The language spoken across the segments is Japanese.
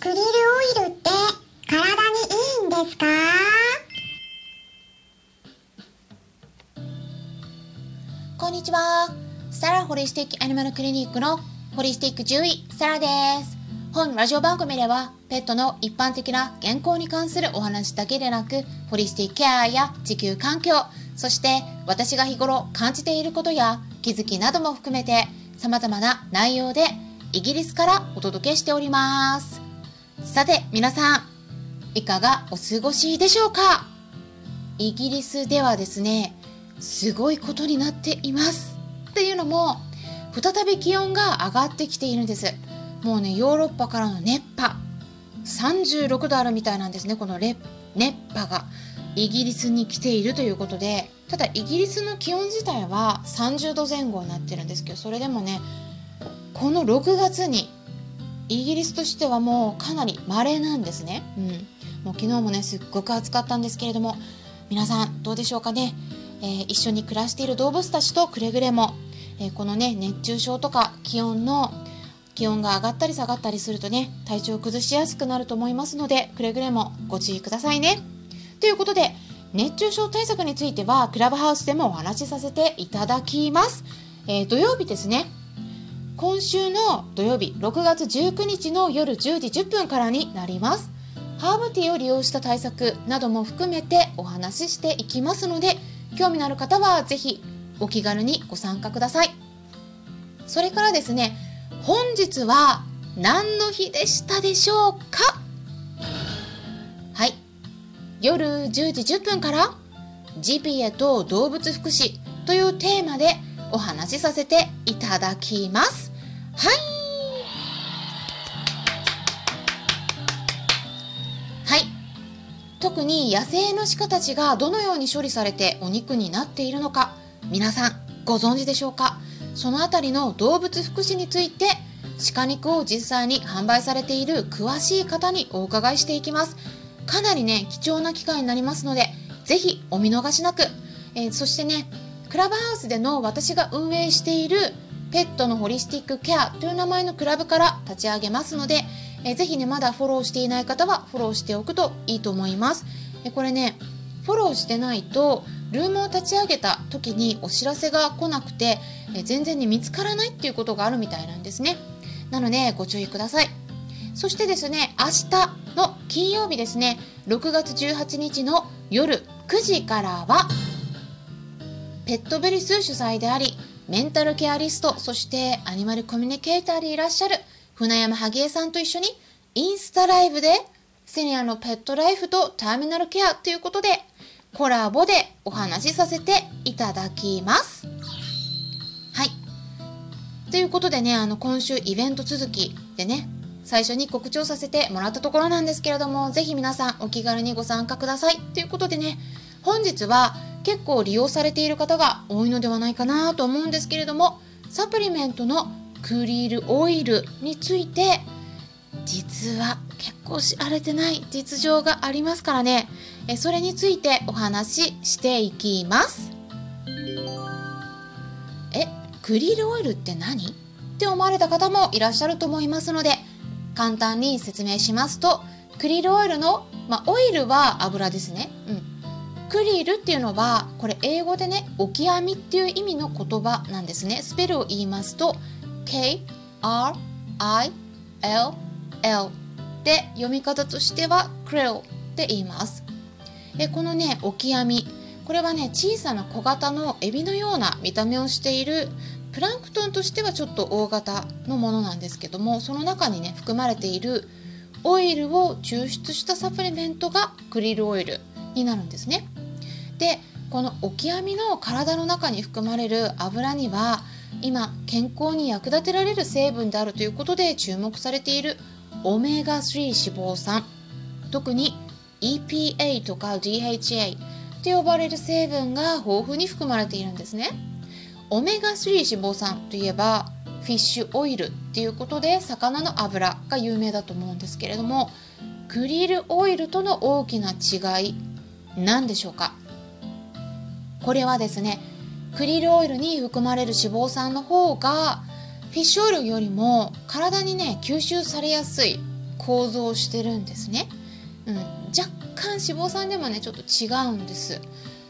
クリルオイルって体にいいんですか？こんにちは。サラホリスティックアニマルクリニックのホリスティック獣医、サラです。本ラジオ番組では、ペットの一般的な健康に関するお話だけでなく、ホリスティックケアや地球環境、そして私が日頃感じていることや気づきなども含めて、様々な内容でイギリスからお届けしております。さて、皆さん、いかがお過ごしでしょうか？イギリスではですね、すごいことになっています。っていうのも、再び気温が上がってきているんです。もうね、ヨーロッパからの熱波、36度あるみたいなんですね、この熱波が。イギリスに来ているということで、ただイギリスの気温自体は30度前後になってるんですけど、それでもね、この6月にイギリスとしてはもうかなり稀なんですね。うん。もう昨日もね、すっごく暑かったんですけれども、皆さんどうでしょうかね。えー一緒に暮らしている動物たちとくれぐれも、えーこのね熱中症とか気温の気温が上がったり下がったりするとね体調を崩しやすくなると思いますのでくれぐれもご注意くださいね。ということで熱中症対策についてはクラブハウスでもお話しさせていただきます。えー土曜日ですね今週の土曜日6月19日の夜10時10分からになります。ハーブティーを利用した対策なども含めてお話ししていきますので興味のある方はぜひお気軽にご参加ください。それからですね本日は何の日でしたでしょうか？はい。夜10時10分からジビエと動物福祉というテーマでお話しさせていただきます。はい。特に野生の鹿たちがどのように処理されてお肉になっているのか皆さんご存知でしょうか？そのあたりの動物福祉について鹿肉を実際に販売されている詳しい方にお伺いしていきます。かなりね貴重な機会になりますのでぜひお見逃しなく、えーそしてねクラブハウスでの私が運営しているペットのホリスティックケアという名前のクラブから立ち上げますので、えーぜひねまだフォローしていない方はフォローしておくといいと思います。えこれねフォローしてないとルームを立ち上げた時にお知らせが来なくて、え全然ね見つからないっていうことがあるみたいなんですね。なのでご注意ください。そしてですね明日の金曜日ですね6月18日の夜9時からはペットベリス主催でありメンタルケアリストそしてアニマルコミュニケーターでいらっしゃる船山萩江さんと一緒にインスタライブでセニアのペットライフとターミナルケアということでコラボでお話しさせていただきます。はい。ということでね、あの今週イベント続きでね、最初に告知をさせてもらったところなんですけれども、ぜひ皆さんお気軽にご参加ください。ということでね、本日は結構利用されている方が多いのではないかなと思うんですけれども、サプリメントのクリールオイルについて、実は結構知られてない実情がありますからね、えそれについてお話ししていきます。え、クリールオイルって何？って思われた方もいらっしゃると思いますので、簡単に説明しますと、クリールオイルの、まあ、オイルは油ですね。うん。クリルっていうのは、これ英語でね、オキアミっていう意味の言葉なんですね。スペルを言いますと、K, R, I, L, L で読み方としてはクリルって言います。でこのねオキアミこれはね小さな小型のエビのような見た目をしているプランクトンとしてはちょっと大型のものなんですけどもその中にね含まれているオイルを抽出したサプリメントがクリルオイルになるんですね。でこのオキアミの体の中に含まれる油には今健康に役立てられる成分であるということで注目されているオメガ3脂肪酸特に EPA とか DHA と呼ばれる成分が豊富に含まれているんですね。オメガ3脂肪酸といえばフィッシュオイルっていうことで魚の油が有名だと思うんですけれどもクリルオイルとの大きな違い何でしょうか？これはですねクリルオイルに含まれる脂肪酸の方がフィッシュオイルよりも体にね吸収されやすい構造をしてるんですね、うん、若干脂肪酸でもねちょっと違うんです。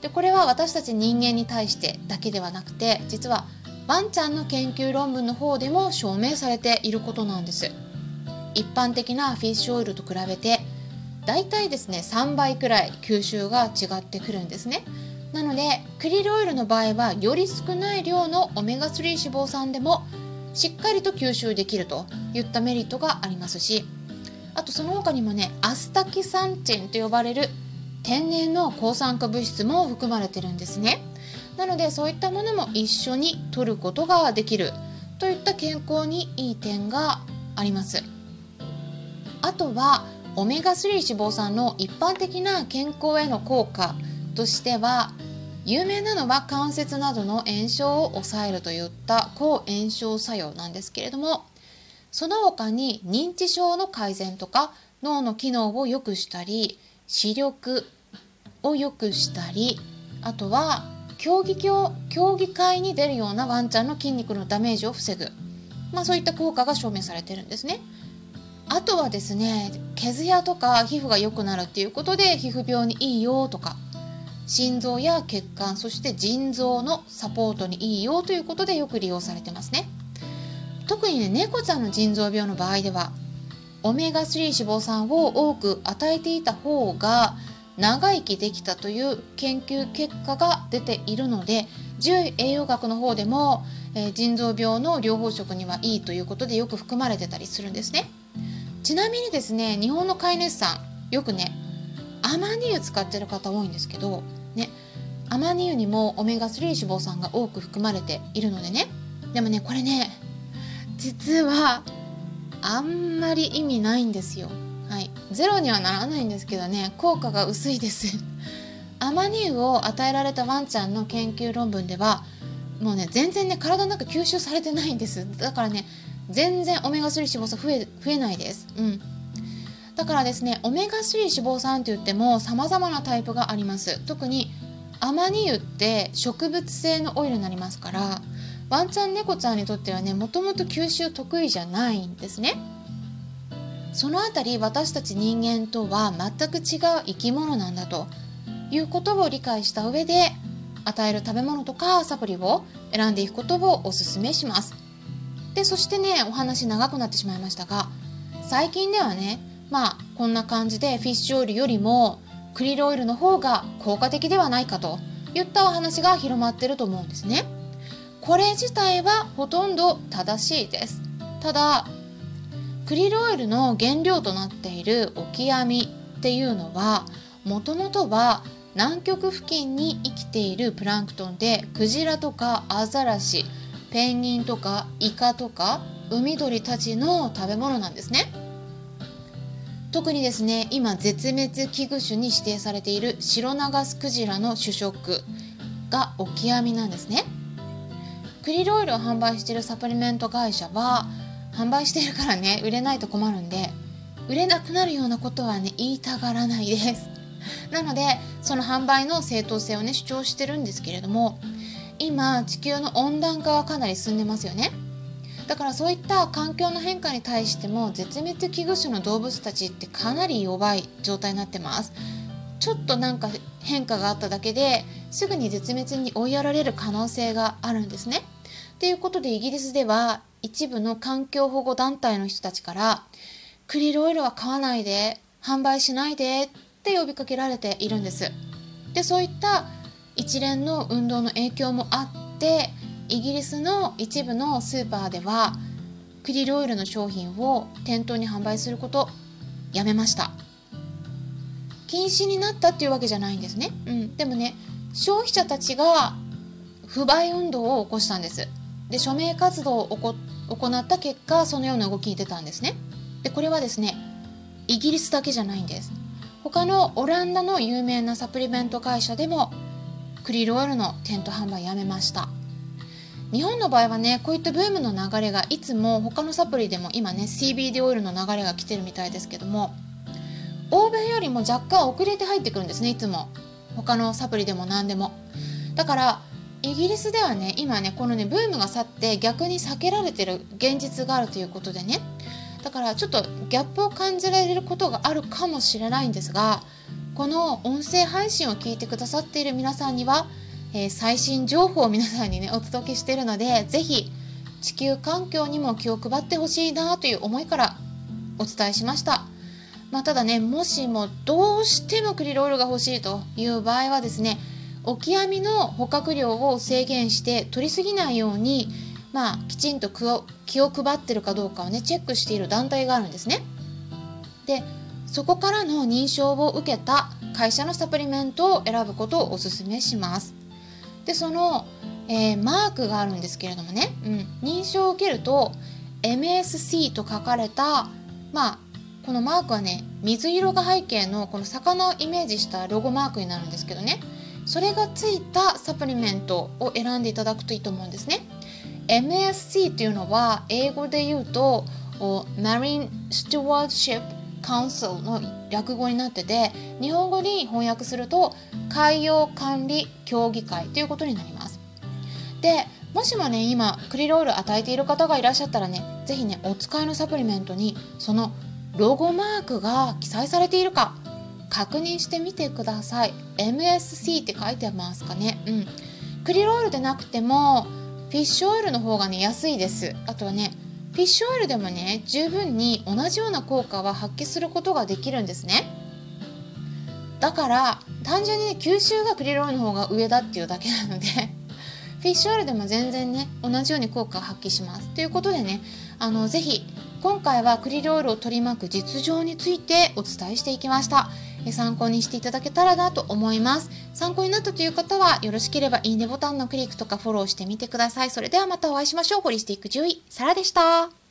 でこれは私たち人間に対してだけではなくて実はワンちゃんの研究論文の方でも証明されていることなんです。一般的なフィッシュオイルと比べてだいたいですね3倍くらい吸収が違ってくるんですね。なのでクリルオイルの場合はより少ない量のオメガ3脂肪酸でもしっかりと吸収できるといったメリットがありますしあとその他にもねアスタキサンチンと呼ばれる天然の抗酸化物質も含まれてるんですね。なのでそういったものも一緒に摂ることができるといった健康にいい点があります。あとはオメガ3脂肪酸の一般的な健康への効果としては有名なのは関節などの炎症を抑えるといった抗炎症作用なんですけれどもその他に認知症の改善とか脳の機能を良くしたり視力を良くしたりあとは競技競競技会に出るようなワンちゃんの筋肉のダメージを防ぐ、まあ、そういった効果が証明されてるんですね。あとはですね毛艶とか皮膚が良くなるっていうことで皮膚病にいいよとか心臓や血管そして腎臓のサポートにいいよということでよく利用されてますね。特にね猫ちゃんの腎臓病の場合ではオメガ3脂肪酸を多く与えていた方が長生きできたという研究結果が出ているので獣医栄養学の方でも、えー、腎臓病の療法食にはいいということでよく含まれてたりするんですね。ちなみにですね日本の飼い主さんよくねアマニ油使ってる方多いんですけどね。アマニ油にもオメガ3脂肪酸が多く含まれているのでね。でもねこれね実はあんまり意味ないんですよ。はい。ゼロにはならないんですけどね効果が薄いです。アマニ油を与えられたワンちゃんの研究論文ではもうね全然ね体の中吸収されてないんです。だからね全然オメガ3脂肪酸増え増えないです。うん。だからですねオメガ3脂肪酸といっても様々なタイプがあります。特にアマニ油って植物性のオイルになりますからワンちゃん猫ちゃんにとってはねもともと吸収得意じゃないんですね。そのあたり私たち人間とは全く違う生き物なんだということを理解した上で与える食べ物とかサプリを選んでいくことをお勧めします。でそしてねお話長くなってしまいましたが最近ではねまあこんな感じでフィッシュオイルよりもクリルオイルの方が効果的ではないかといったお話が広まってると思うんですね。これ自体はほとんど正しいです。ただクリルオイルの原料となっているオキアミっていうのはもともとは南極付近に生きているプランクトンでクジラとかアザラシペンギンとかイカとか海鳥たちの食べ物なんですね。特にですね今絶滅危惧種に指定されているシロナガスクジラの主食がオキアミなんですね。クリルオイルを販売しているサプリメント会社は販売しているからね売れないと困るんで売れなくなるようなことはね言いたがらないです。なのでその販売の正当性をね主張してるんですけれども今地球の温暖化はかなり進んでますよね。だからそういった環境の変化に対しても絶滅危惧種の動物たちってかなり弱い状態になってますちょっとなんか変化があっただけですぐに絶滅に追いやられる可能性があるんですね。ということでイギリスでは一部の環境保護団体の人たちからクリルオイルは買わないで販売しないでって呼びかけられているんです。でそういった一連の運動の影響もあってイギリスの一部のスーパーではクリルオイルの商品を店頭に販売することやめました。禁止になったっていうわけじゃないんですね、うん、でもね消費者たちが不買運動を起こしたんです。で署名活動を行った結果そのような動きに出たんですね。でこれはですねイギリスだけじゃないんです。他のオランダの有名なサプリメント会社でもクリルオイルの店頭販売やめました。日本の場合はねこういったブームの流れがいつも他のサプリでも今ね CBD オイルの流れが来てるみたいですけども欧米よりも若干遅れて入ってくるんですねいつも。他のサプリでも何でも。だからイギリスではね今ねこのねブームが去って逆に避けられてる現実があるということでねだからちょっとギャップを感じられることがあるかもしれないんですがこの音声配信を聞いてくださっている皆さんには、えー、最新情報を皆さんにねお届けしているので是非地球環境にも気を配ってほしいなという思いからお伝えしました。まあ、ただねもしもどうしてもクリロールが欲しいという場合はですねオキアミの捕獲量を制限して取りすぎないように、まあ、きちんと気を配ってるかどうかをねチェックしている団体があるんですね。でそこからの認証を受けた会社のサプリメントを選ぶことをお勧めします。でその、えー、マークがあるんですけれどもね、うん、認証を受けると MSC と書かれたまあこのマークはね水色が背景のこの魚をイメージしたロゴマークになるんですけどね。それがついたサプリメントを選んでいただくといいと思うんですね。MSC っていうのは英語で言うと Marine Stewardship Council の略語になってて日本語に翻訳すると海洋管理協議会ということになります。でもしもね今クリロール与えている方がいらっしゃったらね是非ねお使いのサプリメントにそのロゴマークが記載されているか確認してみてください。MSC って書いてますかね。うん。クリロールでなくてもフィッシュオイルの方がね安いです。あとはねフィッシュオイルでもね十分に同じような効果は発揮することができるんですね。だから単純に、ね、吸収がクリロールの方が上だっていうだけなので フィッシュオイルでも全然ね同じように効果を発揮します。ということでねあのぜひ今回はクリロールを取り巻く実情についてお伝えしていきました。参考にしていただけたらなと思います。参考になったという方はよろしければいいねボタンのクリックとかフォローしてみてください。それではまたお会いしましょう。ホリスティック獣医サラでした。